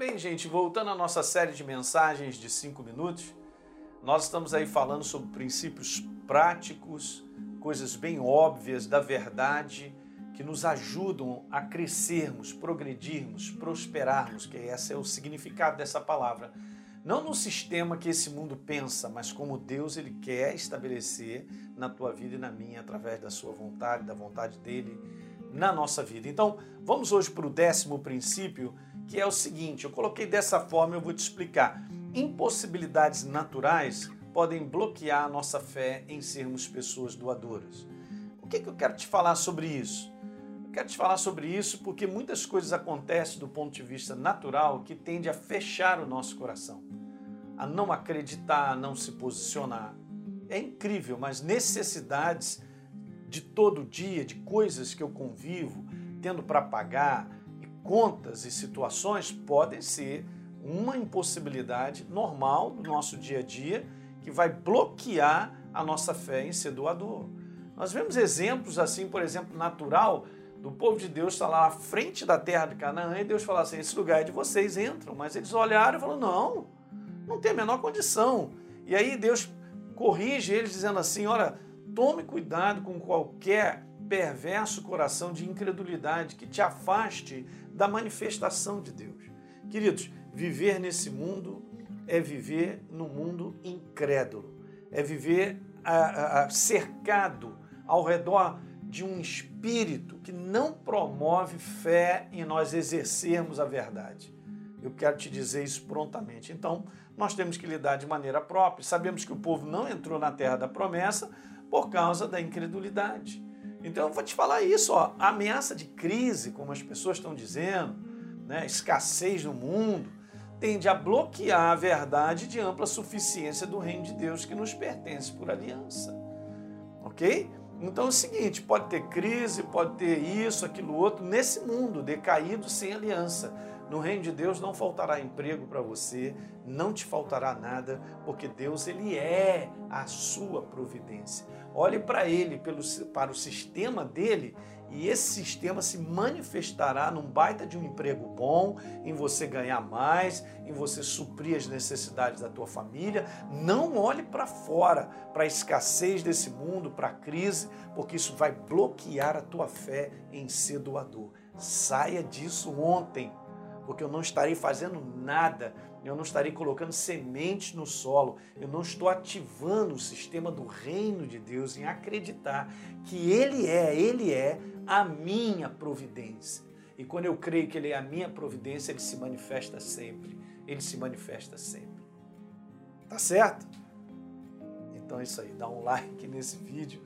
Bem, gente, voltando à nossa série de mensagens de cinco minutos, nós estamos aí falando sobre princípios práticos, coisas bem óbvias da verdade que nos ajudam a crescermos, progredirmos, prosperarmos, que esse é o significado dessa palavra. Não no sistema que esse mundo pensa, mas como Deus ele quer estabelecer na tua vida e na minha através da sua vontade, da vontade dele na nossa vida. Então, vamos hoje para o décimo princípio, que é o seguinte: eu coloquei dessa forma, eu vou te explicar. Impossibilidades naturais podem bloquear a nossa fé em sermos pessoas doadoras. O que, que eu quero te falar sobre isso? Eu quero te falar sobre isso porque muitas coisas acontecem do ponto de vista natural que tende a fechar o nosso coração, a não acreditar, a não se posicionar. É incrível, mas necessidades de todo dia, de coisas que eu convivo, tendo para pagar, contas e situações podem ser uma impossibilidade normal do nosso dia a dia que vai bloquear a nossa fé em ser doador. Nós vemos exemplos assim, por exemplo, natural, do povo de Deus estar lá à frente da terra de Canaã e Deus falar assim: esse lugar é de vocês, entram. Mas eles olharam e falaram: não, não tem a menor condição. E aí Deus corrige eles dizendo assim: olha, tome cuidado com qualquer perverso coração de incredulidade que te afaste da manifestação de Deus. Queridos, viver nesse mundo é viver no mundo incrédulo, é viver a, a, cercado ao redor de um espírito que não promove fé em nós exercermos a verdade. Eu quero te dizer isso prontamente. Então, nós temos que lidar de maneira própria. Sabemos que o povo não entrou na terra da promessa por causa da incredulidade. Então, eu vou te falar isso: ó, a ameaça de crise, como as pessoas estão dizendo, né, escassez no mundo, tende a bloquear a verdade de ampla suficiência do reino de Deus que nos pertence por aliança. Ok? Então é o seguinte: pode ter crise, pode ter isso, aquilo outro, nesse mundo decaído sem aliança. No reino de Deus não faltará emprego para você, não te faltará nada, porque Deus ele é a sua providência. Olhe para ele, pelo, para o sistema dele, e esse sistema se manifestará num baita de um emprego bom, em você ganhar mais, em você suprir as necessidades da tua família. Não olhe para fora, para a escassez desse mundo, para a crise, porque isso vai bloquear a tua fé em ser doador. Saia disso ontem porque eu não estarei fazendo nada, eu não estarei colocando sementes no solo, eu não estou ativando o sistema do reino de Deus em acreditar que Ele é, Ele é a minha providência. E quando eu creio que Ele é a minha providência, Ele se manifesta sempre. Ele se manifesta sempre. Tá certo? Então é isso aí. Dá um like nesse vídeo,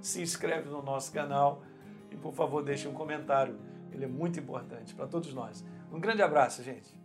se inscreve no nosso canal e por favor deixe um comentário. Ele é muito importante para todos nós. Um grande abraço, gente.